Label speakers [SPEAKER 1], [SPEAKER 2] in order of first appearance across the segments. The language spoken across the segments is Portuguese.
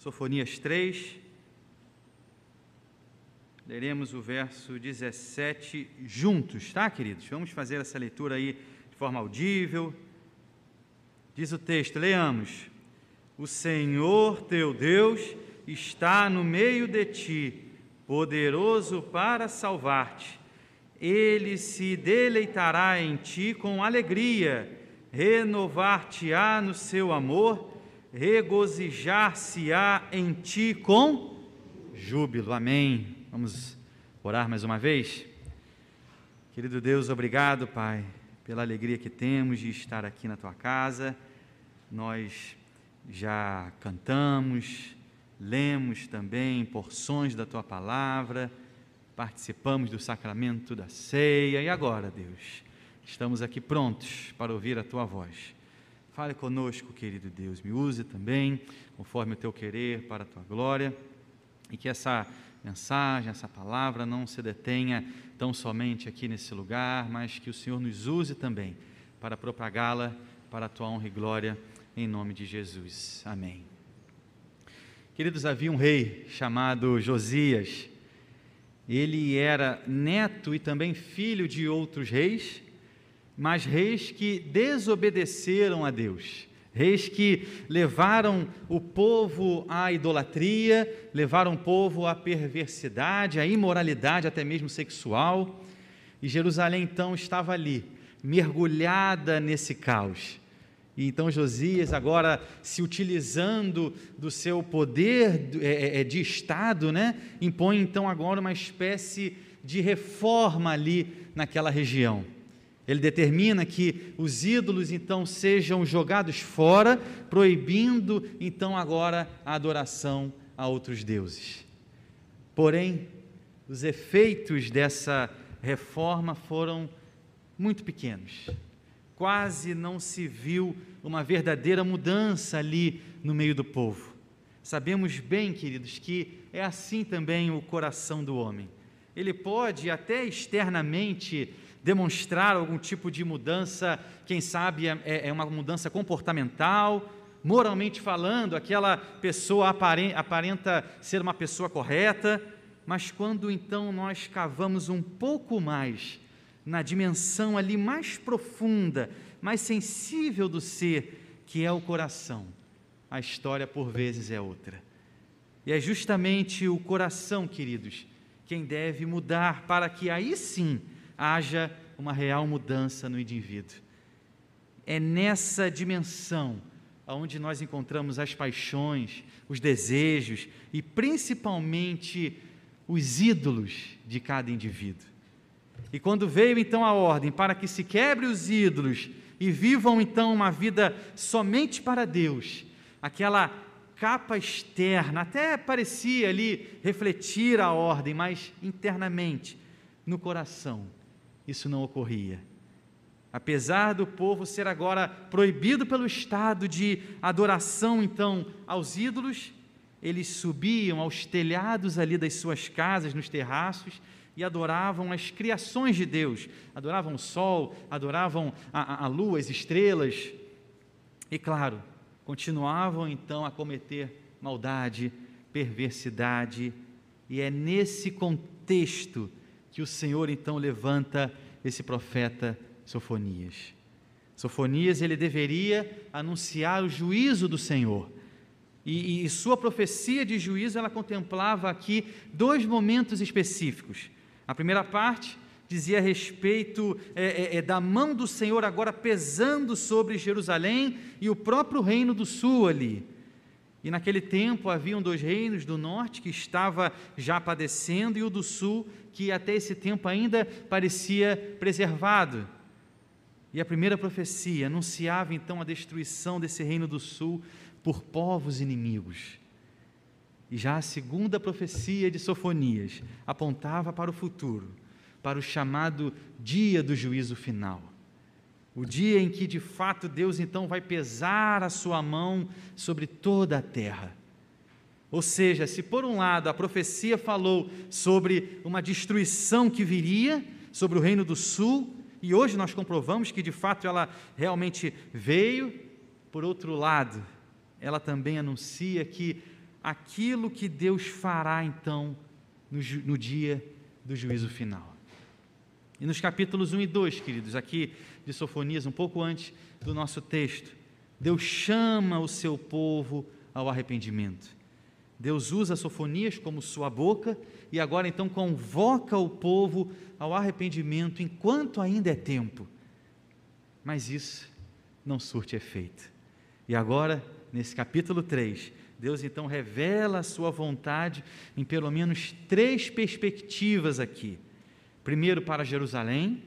[SPEAKER 1] Sofonias 3. Leremos o verso 17 juntos, tá, queridos? Vamos fazer essa leitura aí de forma audível. Diz o texto, leamos: O Senhor teu Deus está no meio de ti, poderoso para salvar-te. Ele se deleitará em ti com alegria, renovar-te-á no seu amor, regozijar-se-á em ti com júbilo. Amém. Vamos orar mais uma vez? Querido Deus, obrigado, Pai, pela alegria que temos de estar aqui na tua casa. Nós já cantamos, lemos também porções da tua palavra, participamos do sacramento da ceia e agora, Deus, estamos aqui prontos para ouvir a tua voz. Fale conosco, querido Deus, me use também, conforme o teu querer, para a tua glória, e que essa mensagem, essa palavra não se detenha tão somente aqui nesse lugar, mas que o Senhor nos use também para propagá-la para a tua honra e glória, em nome de Jesus. Amém. Queridos, havia um rei chamado Josias. Ele era neto e também filho de outros reis, mas reis que desobedeceram a Deus. Reis que levaram o povo à idolatria, levaram o povo à perversidade, à imoralidade, até mesmo sexual. E Jerusalém então estava ali, mergulhada nesse caos. E então Josias, agora se utilizando do seu poder é, é, é, de Estado, né, impõe então agora uma espécie de reforma ali naquela região. Ele determina que os ídolos então sejam jogados fora, proibindo então agora a adoração a outros deuses. Porém, os efeitos dessa reforma foram muito pequenos. Quase não se viu uma verdadeira mudança ali no meio do povo. Sabemos bem, queridos, que é assim também o coração do homem. Ele pode até externamente demonstrar algum tipo de mudança, quem sabe é, é, é uma mudança comportamental, moralmente falando, aquela pessoa aparenta ser uma pessoa correta, mas quando então nós cavamos um pouco mais na dimensão ali mais profunda mais sensível do ser, que é o coração, a história por vezes é outra. E é justamente o coração, queridos, quem deve mudar para que aí sim haja uma real mudança no indivíduo. É nessa dimensão onde nós encontramos as paixões, os desejos e principalmente os ídolos de cada indivíduo. E quando veio então a ordem para que se quebre os ídolos e vivam então uma vida somente para Deus. Aquela capa externa até parecia ali refletir a ordem, mas internamente, no coração, isso não ocorria. Apesar do povo ser agora proibido pelo Estado de adoração, então, aos ídolos, eles subiam aos telhados ali das suas casas, nos terraços, e adoravam as criações de Deus, adoravam o sol, adoravam a, a, a lua, as estrelas, e claro, continuavam então a cometer maldade, perversidade, e é nesse contexto que o Senhor então levanta esse profeta Sofonias. Sofonias ele deveria anunciar o juízo do Senhor. E, e, sua profecia de juízo ela contemplava aqui dois momentos específicos. A primeira parte dizia a respeito é, é, é, da mão do Senhor agora pesando sobre Jerusalém e o próprio reino do sul ali. E naquele tempo haviam dois reinos, do norte que estava já padecendo e o do sul que até esse tempo ainda parecia preservado. E a primeira profecia anunciava então a destruição desse reino do sul por povos inimigos. E já a segunda profecia de Sofonias apontava para o futuro, para o chamado dia do juízo final. O dia em que de fato Deus então vai pesar a sua mão sobre toda a terra. Ou seja, se por um lado a profecia falou sobre uma destruição que viria sobre o reino do sul, e hoje nós comprovamos que de fato ela realmente veio, por outro lado, ela também anuncia que aquilo que Deus fará então no, no dia do juízo final. E nos capítulos 1 e 2, queridos, aqui de Sofonias, um pouco antes do nosso texto, Deus chama o seu povo ao arrependimento. Deus usa Sofonias como sua boca e agora então convoca o povo ao arrependimento enquanto ainda é tempo. Mas isso não surte efeito. E agora, nesse capítulo 3, Deus então revela a sua vontade em pelo menos três perspectivas aqui. Primeiro para Jerusalém,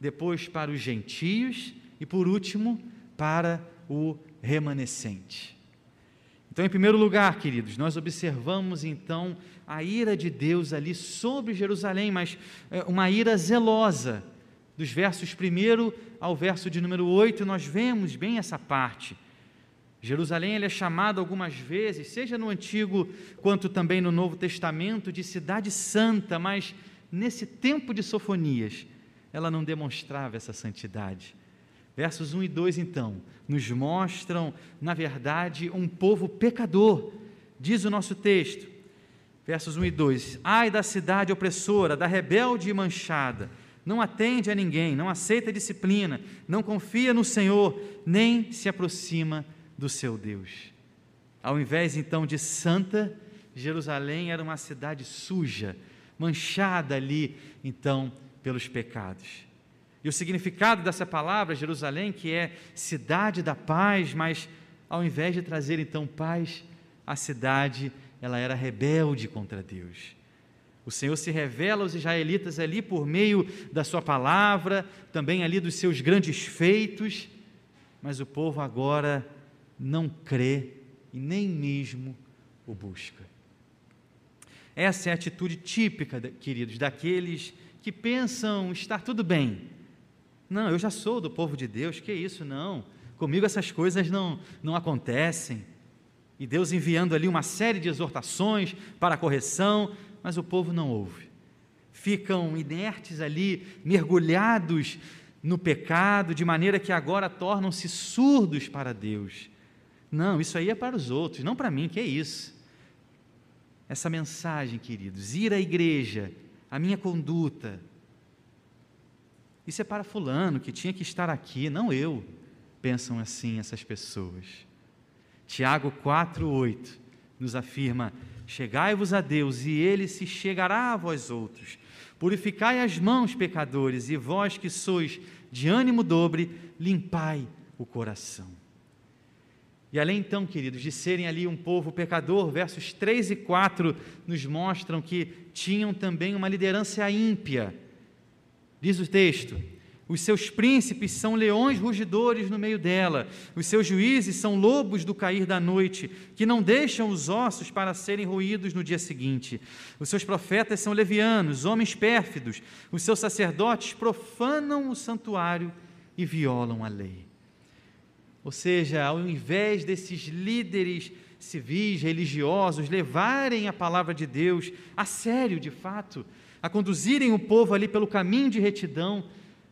[SPEAKER 1] depois para os gentios e por último para o remanescente. Então, em primeiro lugar, queridos, nós observamos então a ira de Deus ali sobre Jerusalém, mas é, uma ira zelosa. Dos versos 1 ao verso de número 8, nós vemos bem essa parte. Jerusalém é chamado algumas vezes, seja no Antigo quanto também no Novo Testamento, de cidade santa, mas nesse tempo de Sofonias, ela não demonstrava essa santidade. Versos 1 e 2, então, nos mostram, na verdade, um povo pecador, diz o nosso texto. Versos 1 e 2: Ai da cidade opressora, da rebelde e manchada, não atende a ninguém, não aceita disciplina, não confia no Senhor, nem se aproxima do seu Deus. Ao invés então de santa, Jerusalém era uma cidade suja, manchada ali então pelos pecados. E o significado dessa palavra, Jerusalém, que é cidade da paz, mas ao invés de trazer então paz, a cidade ela era rebelde contra Deus. O Senhor se revela aos israelitas ali por meio da sua palavra, também ali dos seus grandes feitos, mas o povo agora não crê e nem mesmo o busca. Essa é a atitude típica, queridos, daqueles que pensam estar tudo bem. Não, eu já sou do povo de Deus, que isso, não. Comigo essas coisas não, não acontecem. E Deus enviando ali uma série de exortações para a correção, mas o povo não ouve. Ficam inertes ali, mergulhados no pecado, de maneira que agora tornam-se surdos para Deus. Não, isso aí é para os outros, não para mim, que é isso. Essa mensagem, queridos, ir à igreja, a minha conduta, isso é para fulano que tinha que estar aqui, não eu. Pensam assim essas pessoas. Tiago 4:8 nos afirma: Chegai-vos a Deus, e ele se chegará a vós outros. Purificai as mãos, pecadores, e vós que sois de ânimo dobre, limpai o coração. E além então, queridos, de serem ali um povo pecador, versos 3 e 4 nos mostram que tinham também uma liderança ímpia. Diz o texto: os seus príncipes são leões rugidores no meio dela, os seus juízes são lobos do cair da noite, que não deixam os ossos para serem roídos no dia seguinte. Os seus profetas são levianos, homens pérfidos, os seus sacerdotes profanam o santuário e violam a lei. Ou seja, ao invés desses líderes civis, religiosos, levarem a palavra de Deus a sério, de fato, a conduzirem o povo ali pelo caminho de retidão,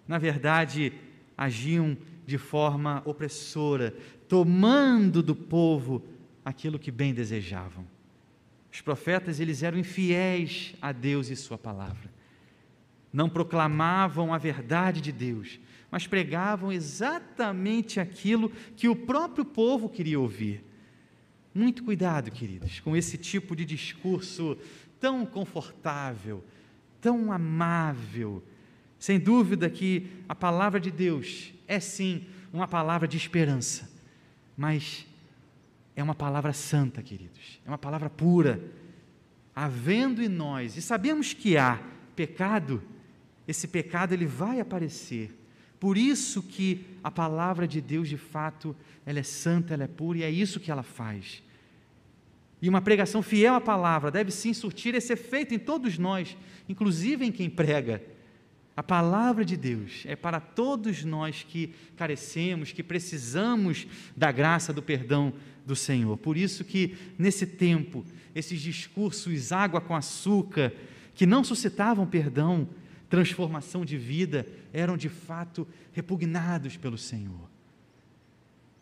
[SPEAKER 1] na verdade, agiam de forma opressora, tomando do povo aquilo que bem desejavam. Os profetas, eles eram infiéis a Deus e sua palavra. Não proclamavam a verdade de Deus, mas pregavam exatamente aquilo que o próprio povo queria ouvir. Muito cuidado, queridos, com esse tipo de discurso tão confortável, tão amável. Sem dúvida que a palavra de Deus é sim uma palavra de esperança, mas é uma palavra santa, queridos, é uma palavra pura. Havendo em nós, e sabemos que há pecado, esse pecado ele vai aparecer, por isso que a palavra de Deus, de fato, ela é santa, ela é pura e é isso que ela faz. E uma pregação fiel à palavra deve sim surtir esse efeito em todos nós, inclusive em quem prega. A palavra de Deus é para todos nós que carecemos, que precisamos da graça, do perdão do Senhor. Por isso que nesse tempo, esses discursos água com açúcar, que não suscitavam perdão, transformação de vida eram de fato repugnados pelo Senhor.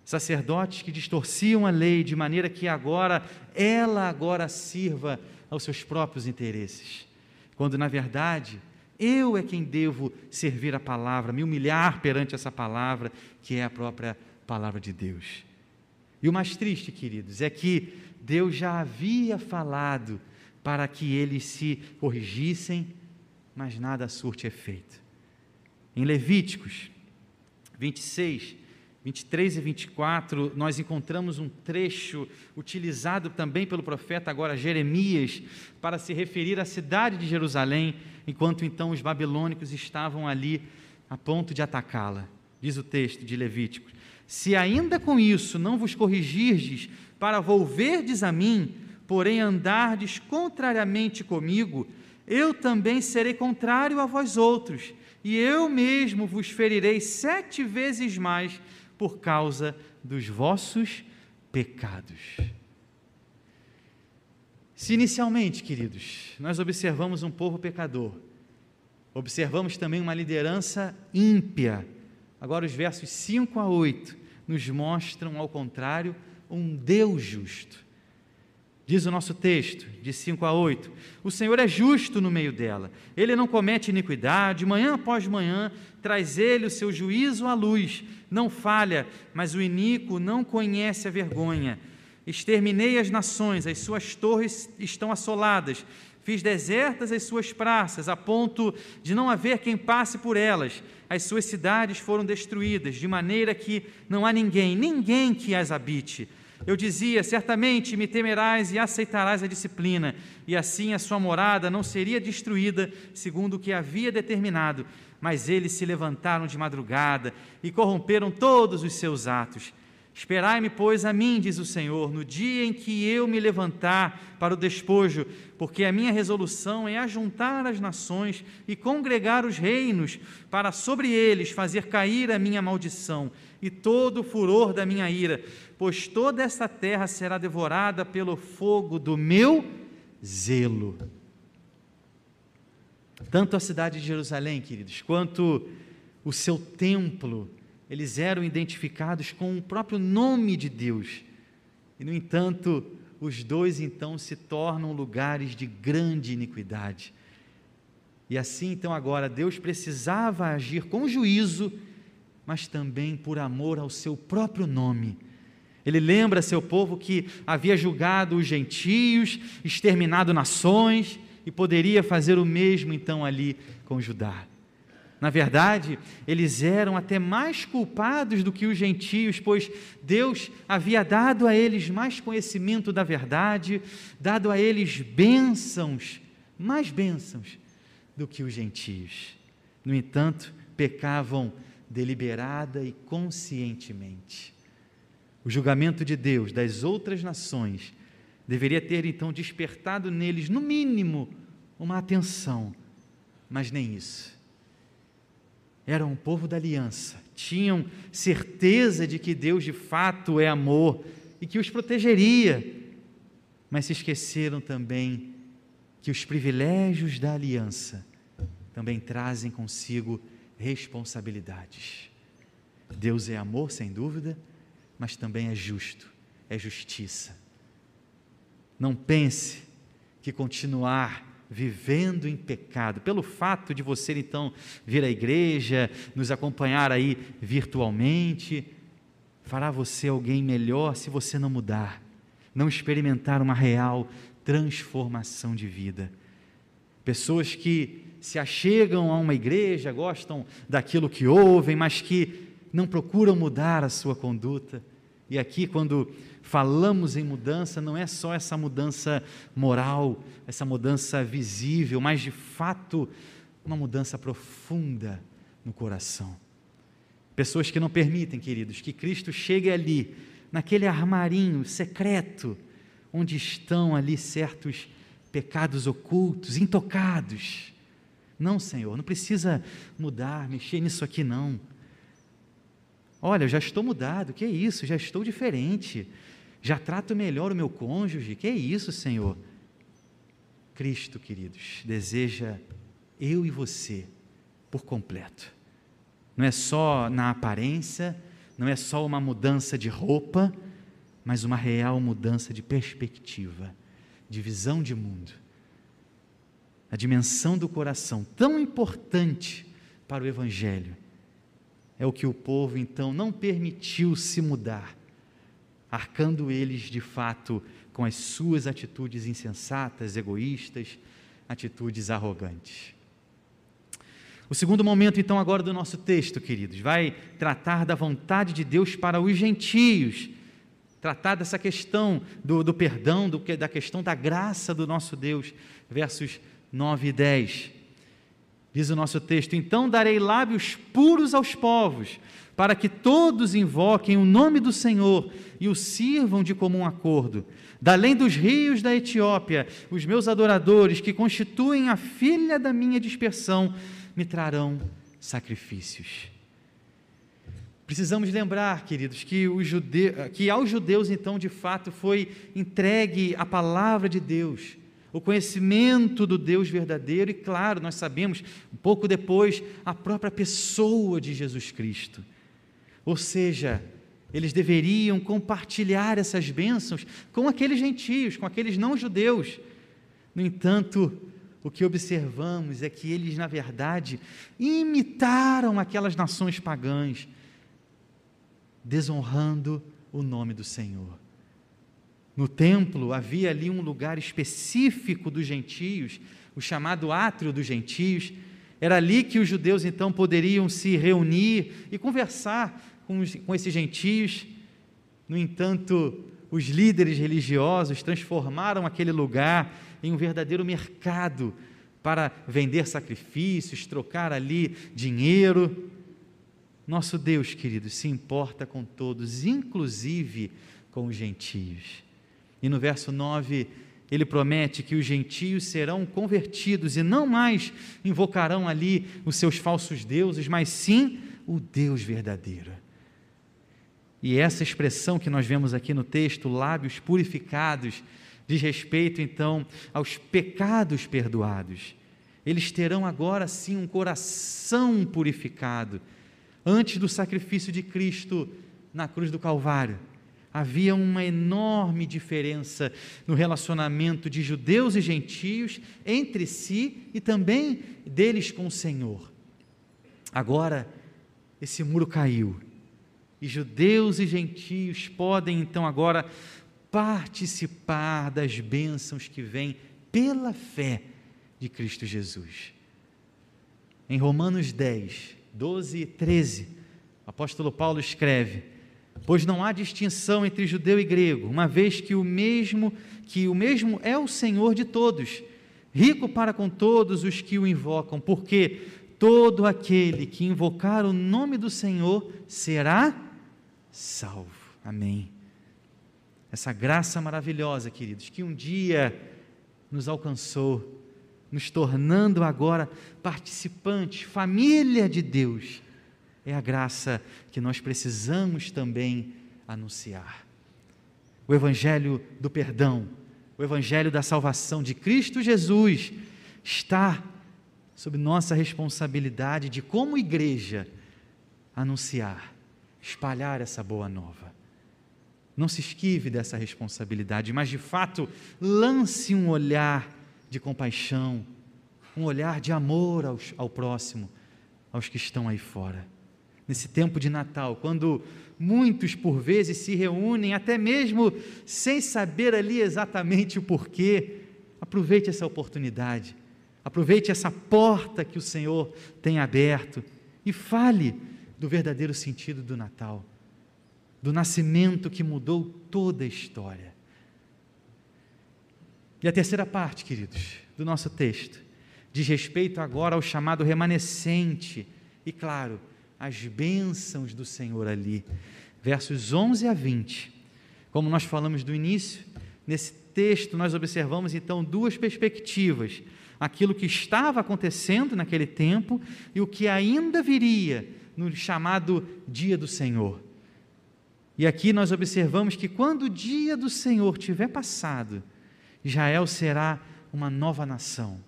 [SPEAKER 1] sacerdotes que distorciam a lei de maneira que agora ela agora sirva aos seus próprios interesses, quando na verdade eu é quem devo servir a palavra, me humilhar perante essa palavra, que é a própria palavra de Deus. E o mais triste, queridos, é que Deus já havia falado para que eles se corrigissem, mas nada surte efeito. Em Levíticos 26, 23 e 24, nós encontramos um trecho utilizado também pelo profeta agora Jeremias para se referir à cidade de Jerusalém, enquanto então os babilônicos estavam ali a ponto de atacá-la. Diz o texto de Levíticos: Se ainda com isso não vos corrigirdes para volverdes a mim, porém andardes contrariamente comigo, eu também serei contrário a vós outros, e eu mesmo vos ferirei sete vezes mais por causa dos vossos pecados. Se inicialmente, queridos, nós observamos um povo pecador, observamos também uma liderança ímpia, agora os versos 5 a 8 nos mostram, ao contrário, um Deus justo. Diz o nosso texto, de 5 a 8: O Senhor é justo no meio dela, ele não comete iniquidade, manhã após manhã traz ele o seu juízo à luz, não falha, mas o iníquo não conhece a vergonha. Exterminei as nações, as suas torres estão assoladas, fiz desertas as suas praças, a ponto de não haver quem passe por elas. As suas cidades foram destruídas, de maneira que não há ninguém, ninguém que as habite. Eu dizia: certamente me temerás e aceitarás a disciplina, e assim a sua morada não seria destruída, segundo o que havia determinado. Mas eles se levantaram de madrugada e corromperam todos os seus atos. Esperai-me, pois, a mim, diz o Senhor, no dia em que eu me levantar para o despojo, porque a minha resolução é ajuntar as nações e congregar os reinos, para sobre eles fazer cair a minha maldição e todo o furor da minha ira, pois toda esta terra será devorada pelo fogo do meu zelo. Tanto a cidade de Jerusalém, queridos, quanto o seu templo, eles eram identificados com o próprio nome de Deus. E, no entanto, os dois então se tornam lugares de grande iniquidade. E assim, então, agora, Deus precisava agir com juízo, mas também por amor ao seu próprio nome ele lembra seu povo que havia julgado os gentios, exterminado nações e poderia fazer o mesmo então ali com Judá. Na verdade, eles eram até mais culpados do que os gentios, pois Deus havia dado a eles mais conhecimento da verdade, dado a eles bênçãos, mais bênçãos do que os gentios. No entanto, pecavam deliberada e conscientemente. O julgamento de Deus das outras nações deveria ter então despertado neles, no mínimo, uma atenção, mas nem isso. Eram um povo da aliança, tinham certeza de que Deus de fato é amor e que os protegeria, mas se esqueceram também que os privilégios da aliança também trazem consigo responsabilidades. Deus é amor, sem dúvida, mas também é justo, é justiça. Não pense que continuar vivendo em pecado, pelo fato de você então vir à igreja, nos acompanhar aí virtualmente, fará você alguém melhor se você não mudar, não experimentar uma real transformação de vida. Pessoas que se achegam a uma igreja, gostam daquilo que ouvem, mas que não procuram mudar a sua conduta. E aqui, quando falamos em mudança, não é só essa mudança moral, essa mudança visível, mas de fato uma mudança profunda no coração. Pessoas que não permitem, queridos, que Cristo chegue ali, naquele armarinho secreto, onde estão ali certos pecados ocultos, intocados. Não, Senhor, não precisa mudar, mexer nisso aqui, não. Olha, eu já estou mudado, que é isso? Já estou diferente. Já trato melhor o meu cônjuge, que é isso, Senhor? Cristo, queridos, deseja eu e você por completo. Não é só na aparência, não é só uma mudança de roupa, mas uma real mudança de perspectiva, de visão de mundo. A dimensão do coração, tão importante para o Evangelho, é o que o povo então não permitiu se mudar, arcando eles de fato com as suas atitudes insensatas, egoístas, atitudes arrogantes. O segundo momento, então, agora do nosso texto, queridos, vai tratar da vontade de Deus para os gentios, tratar dessa questão do, do perdão, do, da questão da graça do nosso Deus, versos 9 e 10. Diz o nosso texto: Então darei lábios puros aos povos, para que todos invoquem o nome do Senhor e o sirvam de comum acordo. Da além dos rios da Etiópia, os meus adoradores, que constituem a filha da minha dispersão, me trarão sacrifícios. Precisamos lembrar, queridos, que, jude... que aos judeus, então, de fato, foi entregue a palavra de Deus, o conhecimento do Deus verdadeiro, e, claro, nós sabemos, um pouco depois, a própria pessoa de Jesus Cristo. Ou seja, eles deveriam compartilhar essas bênçãos com aqueles gentios, com aqueles não-judeus. No entanto, o que observamos é que eles, na verdade, imitaram aquelas nações pagãs, desonrando o nome do Senhor. No templo havia ali um lugar específico dos gentios, o chamado átrio dos gentios. Era ali que os judeus então poderiam se reunir e conversar com, os, com esses gentios. No entanto, os líderes religiosos transformaram aquele lugar em um verdadeiro mercado para vender sacrifícios, trocar ali dinheiro. Nosso Deus, queridos, se importa com todos, inclusive com os gentios. E no verso 9, ele promete que os gentios serão convertidos e não mais invocarão ali os seus falsos deuses, mas sim o Deus verdadeiro. E essa expressão que nós vemos aqui no texto, lábios purificados, diz respeito então aos pecados perdoados. Eles terão agora sim um coração purificado. Antes do sacrifício de Cristo na cruz do Calvário, havia uma enorme diferença no relacionamento de judeus e gentios entre si e também deles com o Senhor. Agora, esse muro caiu e judeus e gentios podem então agora participar das bênçãos que vêm pela fé de Cristo Jesus. Em Romanos 10, 12 e 13, o apóstolo Paulo escreve: Pois não há distinção entre judeu e grego, uma vez que o mesmo que o mesmo é o Senhor de todos, rico para com todos os que o invocam, porque todo aquele que invocar o nome do Senhor será salvo. Amém essa graça maravilhosa, queridos, que um dia nos alcançou, nos tornando agora participantes, família de Deus, é a graça que nós precisamos também anunciar. O Evangelho do perdão, o Evangelho da salvação de Cristo Jesus está sob nossa responsabilidade de, como igreja, anunciar, espalhar essa boa nova. Não se esquive dessa responsabilidade, mas de fato lance um olhar de compaixão, um olhar de amor ao próximo, aos que estão aí fora. Nesse tempo de Natal, quando muitos por vezes se reúnem, até mesmo sem saber ali exatamente o porquê, aproveite essa oportunidade, aproveite essa porta que o Senhor tem aberto e fale do verdadeiro sentido do Natal do nascimento que mudou toda a história. E a terceira parte, queridos, do nosso texto, diz respeito agora ao chamado remanescente e, claro, as bênçãos do Senhor ali. Versos 11 a 20. Como nós falamos do início, nesse texto nós observamos então duas perspectivas: aquilo que estava acontecendo naquele tempo e o que ainda viria no chamado Dia do Senhor. E aqui nós observamos que quando o dia do Senhor tiver passado, Israel será uma nova nação.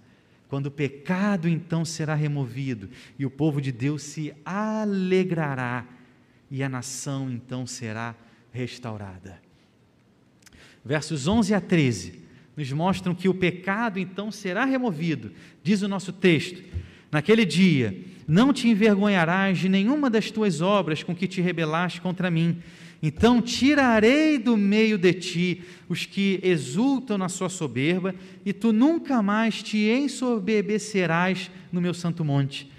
[SPEAKER 1] Quando o pecado então será removido e o povo de Deus se alegrará e a nação então será restaurada. Versos 11 a 13 nos mostram que o pecado então será removido. Diz o nosso texto: Naquele dia, não te envergonharás de nenhuma das tuas obras com que te rebelaste contra mim. Então tirarei do meio de ti os que exultam na sua soberba, e tu nunca mais te ensoberbecerás no meu santo monte.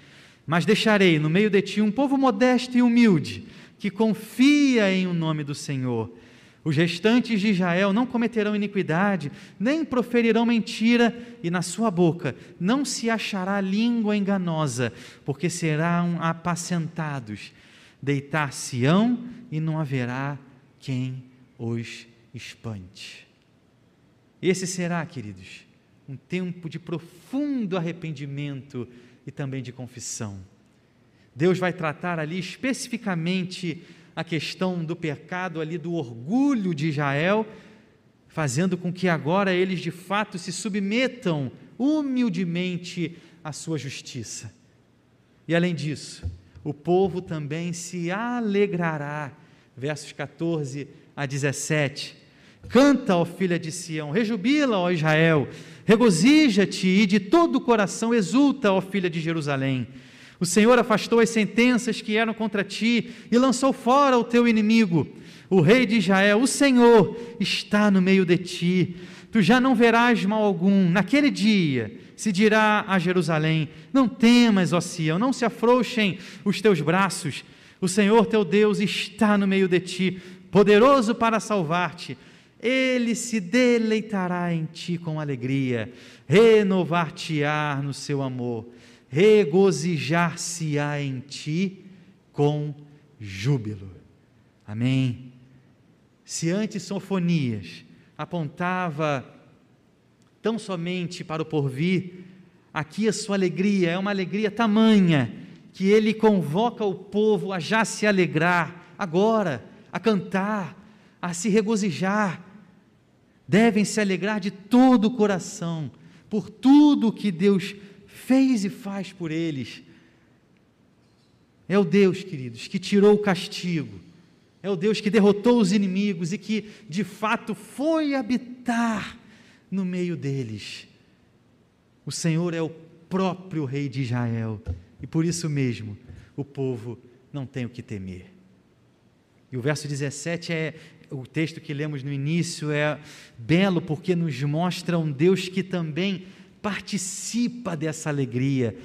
[SPEAKER 1] Mas deixarei no meio de ti um povo modesto e humilde, que confia em o nome do Senhor. Os restantes de Israel não cometerão iniquidade, nem proferirão mentira, e na sua boca não se achará língua enganosa, porque serão apacentados. Deitar-se-ão e não haverá quem os espante. Esse será, queridos, um tempo de profundo arrependimento e também de confissão. Deus vai tratar ali especificamente a questão do pecado ali, do orgulho de Israel, fazendo com que agora eles de fato se submetam humildemente à sua justiça. E além disso, o povo também se alegrará. Versos 14 a 17. Canta, ó filha de Sião, rejubila, ó Israel, regozija-te e de todo o coração exulta, ó filha de Jerusalém o Senhor afastou as sentenças que eram contra ti e lançou fora o teu inimigo. O rei de Israel, o Senhor, está no meio de ti. Tu já não verás mal algum. Naquele dia se dirá a Jerusalém: Não temas, ó Sião, não se afrouxem os teus braços. O Senhor teu Deus está no meio de ti, poderoso para salvar-te. Ele se deleitará em ti com alegria, renovar-te-á no seu amor regozijar-se-á em ti com júbilo. Amém. Se antes Sofonias apontava tão somente para o porvir, aqui a sua alegria é uma alegria tamanha que ele convoca o povo a já se alegrar agora, a cantar, a se regozijar. Devem se alegrar de todo o coração por tudo que Deus fez e faz por eles. É o Deus, queridos, que tirou o castigo. É o Deus que derrotou os inimigos e que, de fato, foi habitar no meio deles. O Senhor é o próprio Rei de Israel e por isso mesmo o povo não tem o que temer. E o verso 17 é o texto que lemos no início, é belo porque nos mostra um Deus que também participa dessa alegria,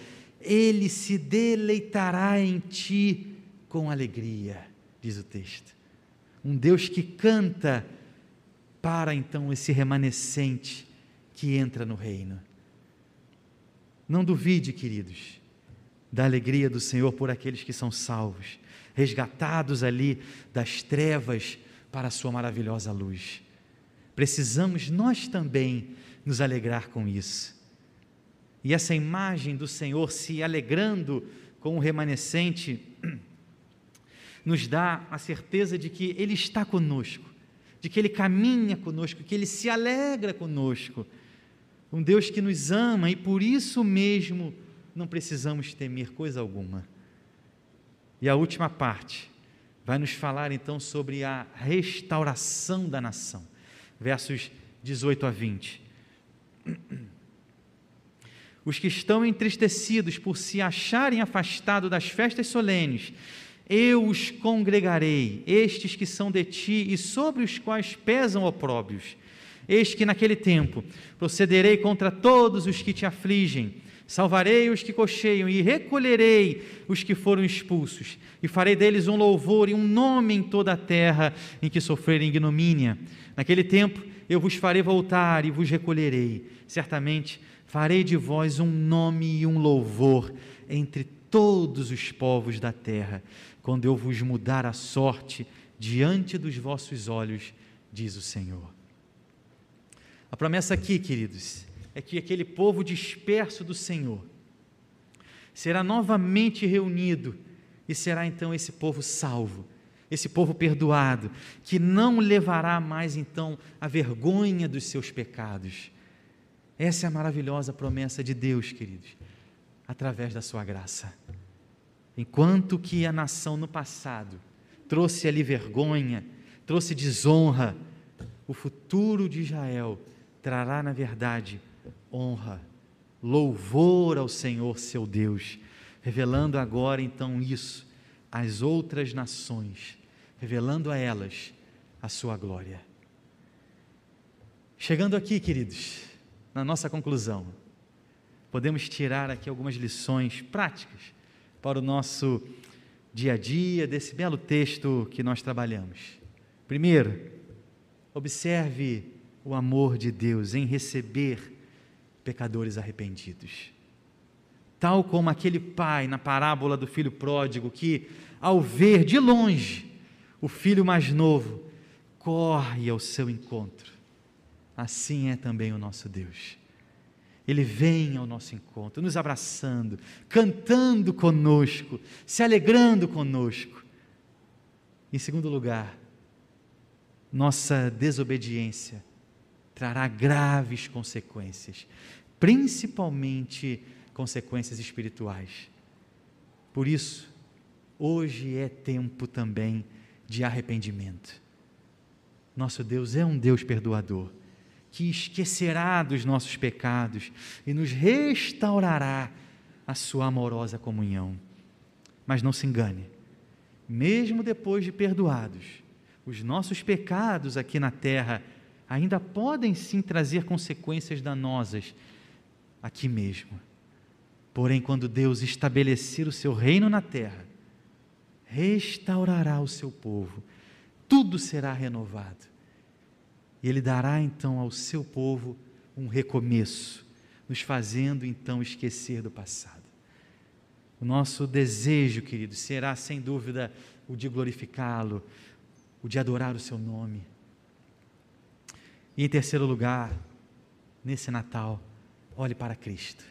[SPEAKER 1] ele se deleitará em ti com alegria, diz o texto. Um Deus que canta para então esse remanescente que entra no reino. Não duvide, queridos, da alegria do Senhor por aqueles que são salvos, resgatados ali das trevas para a sua maravilhosa luz. Precisamos nós também nos alegrar com isso. E essa imagem do Senhor se alegrando com o remanescente nos dá a certeza de que Ele está conosco, de que Ele caminha conosco, que Ele se alegra conosco. Um Deus que nos ama e por isso mesmo não precisamos temer coisa alguma. E a última parte vai nos falar então sobre a restauração da nação, versos 18 a 20. os que estão entristecidos por se acharem afastados das festas solenes, eu os congregarei, estes que são de ti e sobre os quais pesam opróbios. Eis que naquele tempo procederei contra todos os que te afligem, salvarei os que cocheiam e recolherei os que foram expulsos, e farei deles um louvor e um nome em toda a terra em que sofrerem ignomínia. Naquele tempo eu vos farei voltar e vos recolherei. Certamente farei de vós um nome e um louvor entre todos os povos da terra, quando eu vos mudar a sorte diante dos vossos olhos, diz o Senhor. A promessa aqui, queridos, é que aquele povo disperso do Senhor será novamente reunido e será então esse povo salvo, esse povo perdoado, que não levará mais então a vergonha dos seus pecados essa é a maravilhosa promessa de Deus, queridos, através da sua graça. Enquanto que a nação no passado trouxe ali vergonha, trouxe desonra. O futuro de Israel trará, na verdade, honra, louvor ao Senhor seu Deus, revelando agora então isso às outras nações, revelando a elas a sua glória. Chegando aqui, queridos, na nossa conclusão, podemos tirar aqui algumas lições práticas para o nosso dia a dia desse belo texto que nós trabalhamos. Primeiro, observe o amor de Deus em receber pecadores arrependidos. Tal como aquele pai na parábola do filho pródigo que, ao ver de longe o filho mais novo, corre ao seu encontro. Assim é também o nosso Deus. Ele vem ao nosso encontro, nos abraçando, cantando conosco, se alegrando conosco. Em segundo lugar, nossa desobediência trará graves consequências, principalmente consequências espirituais. Por isso, hoje é tempo também de arrependimento. Nosso Deus é um Deus perdoador que esquecerá dos nossos pecados e nos restaurará a sua amorosa comunhão. Mas não se engane, mesmo depois de perdoados, os nossos pecados aqui na terra ainda podem sim trazer consequências danosas aqui mesmo. Porém, quando Deus estabelecer o seu reino na terra, restaurará o seu povo, tudo será renovado e Ele dará então ao seu povo um recomeço, nos fazendo então esquecer do passado. O nosso desejo, querido, será sem dúvida o de glorificá-lo, o de adorar o seu nome. E em terceiro lugar, nesse Natal, olhe para Cristo.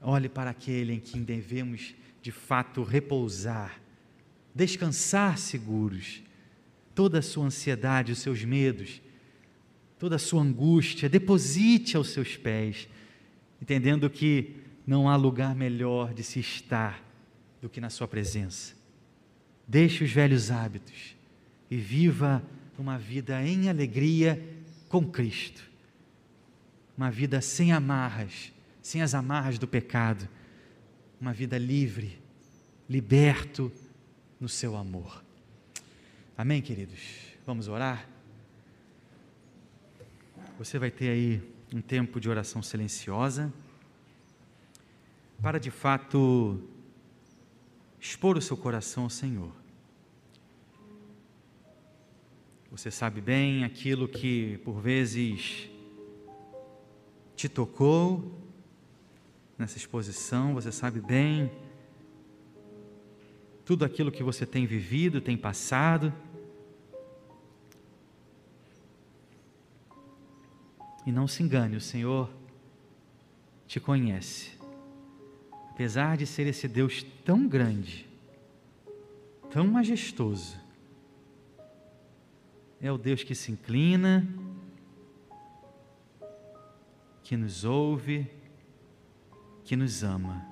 [SPEAKER 1] Olhe para aquele em quem devemos de fato repousar, descansar seguros toda a sua ansiedade, os seus medos, toda a sua angústia, deposite aos seus pés, entendendo que não há lugar melhor de se estar do que na sua presença. Deixe os velhos hábitos e viva uma vida em alegria com Cristo. Uma vida sem amarras, sem as amarras do pecado. Uma vida livre, liberto no seu amor. Amém, queridos? Vamos orar? Você vai ter aí um tempo de oração silenciosa para de fato expor o seu coração ao Senhor. Você sabe bem aquilo que por vezes te tocou nessa exposição, você sabe bem tudo aquilo que você tem vivido, tem passado. E não se engane, o Senhor te conhece. Apesar de ser esse Deus tão grande, tão majestoso, é o Deus que se inclina, que nos ouve, que nos ama.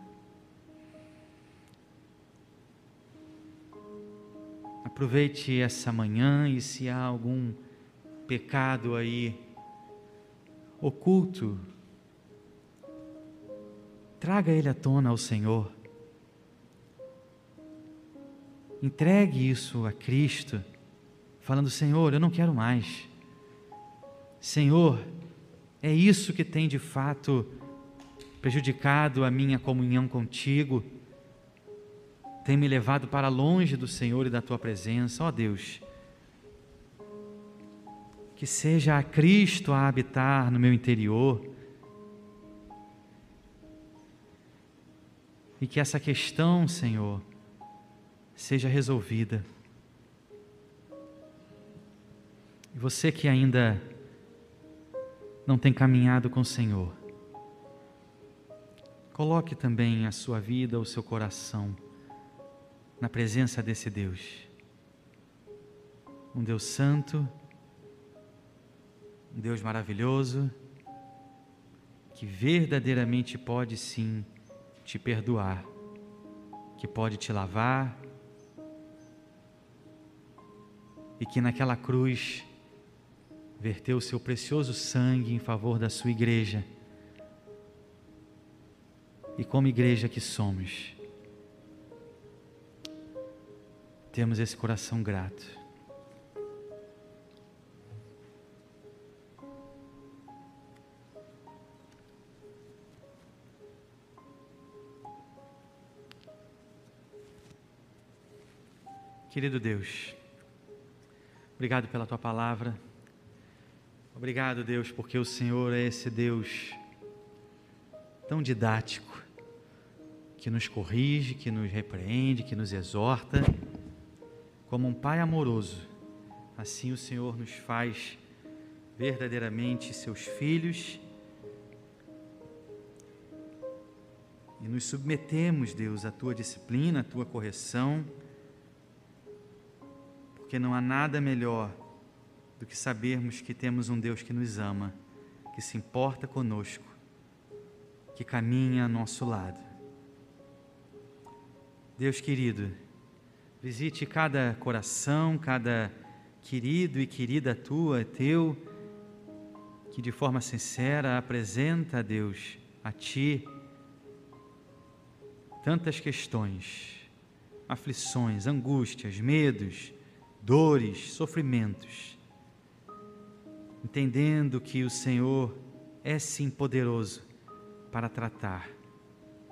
[SPEAKER 1] Aproveite essa manhã e se há algum pecado aí oculto, traga ele à tona ao Senhor. Entregue isso a Cristo, falando: Senhor, eu não quero mais. Senhor, é isso que tem de fato prejudicado a minha comunhão contigo tem me levado para longe do Senhor e da tua presença, ó Deus. Que seja a Cristo a habitar no meu interior. E que essa questão, Senhor, seja resolvida. E você que ainda não tem caminhado com o Senhor, coloque também a sua vida, o seu coração na presença desse Deus. Um Deus santo, um Deus maravilhoso, que verdadeiramente pode sim te perdoar, que pode te lavar, e que naquela cruz verteu o seu precioso sangue em favor da sua igreja. E como igreja que somos, temos esse coração grato. Querido Deus, obrigado pela tua palavra. Obrigado, Deus, porque o Senhor é esse Deus tão didático, que nos corrige, que nos repreende, que nos exorta, como um Pai amoroso. Assim o Senhor nos faz verdadeiramente seus filhos e nos submetemos, Deus, à tua disciplina, à tua correção porque não há nada melhor do que sabermos que temos um Deus que nos ama, que se importa conosco, que caminha a nosso lado. Deus querido, visite cada coração, cada querido e querida tua, teu, que de forma sincera apresenta a Deus, a Ti, tantas questões, aflições, angústias, medos, dores, sofrimentos, entendendo que o Senhor é sim poderoso para tratar,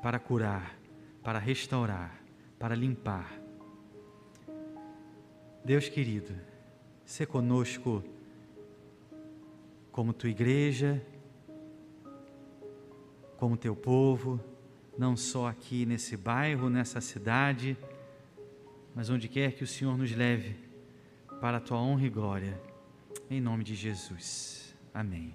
[SPEAKER 1] para curar, para restaurar, para limpar. Deus querido, se conosco como tua igreja, como teu povo, não só aqui nesse bairro, nessa cidade, mas onde quer que o Senhor nos leve para a tua honra e glória. Em nome de Jesus. Amém.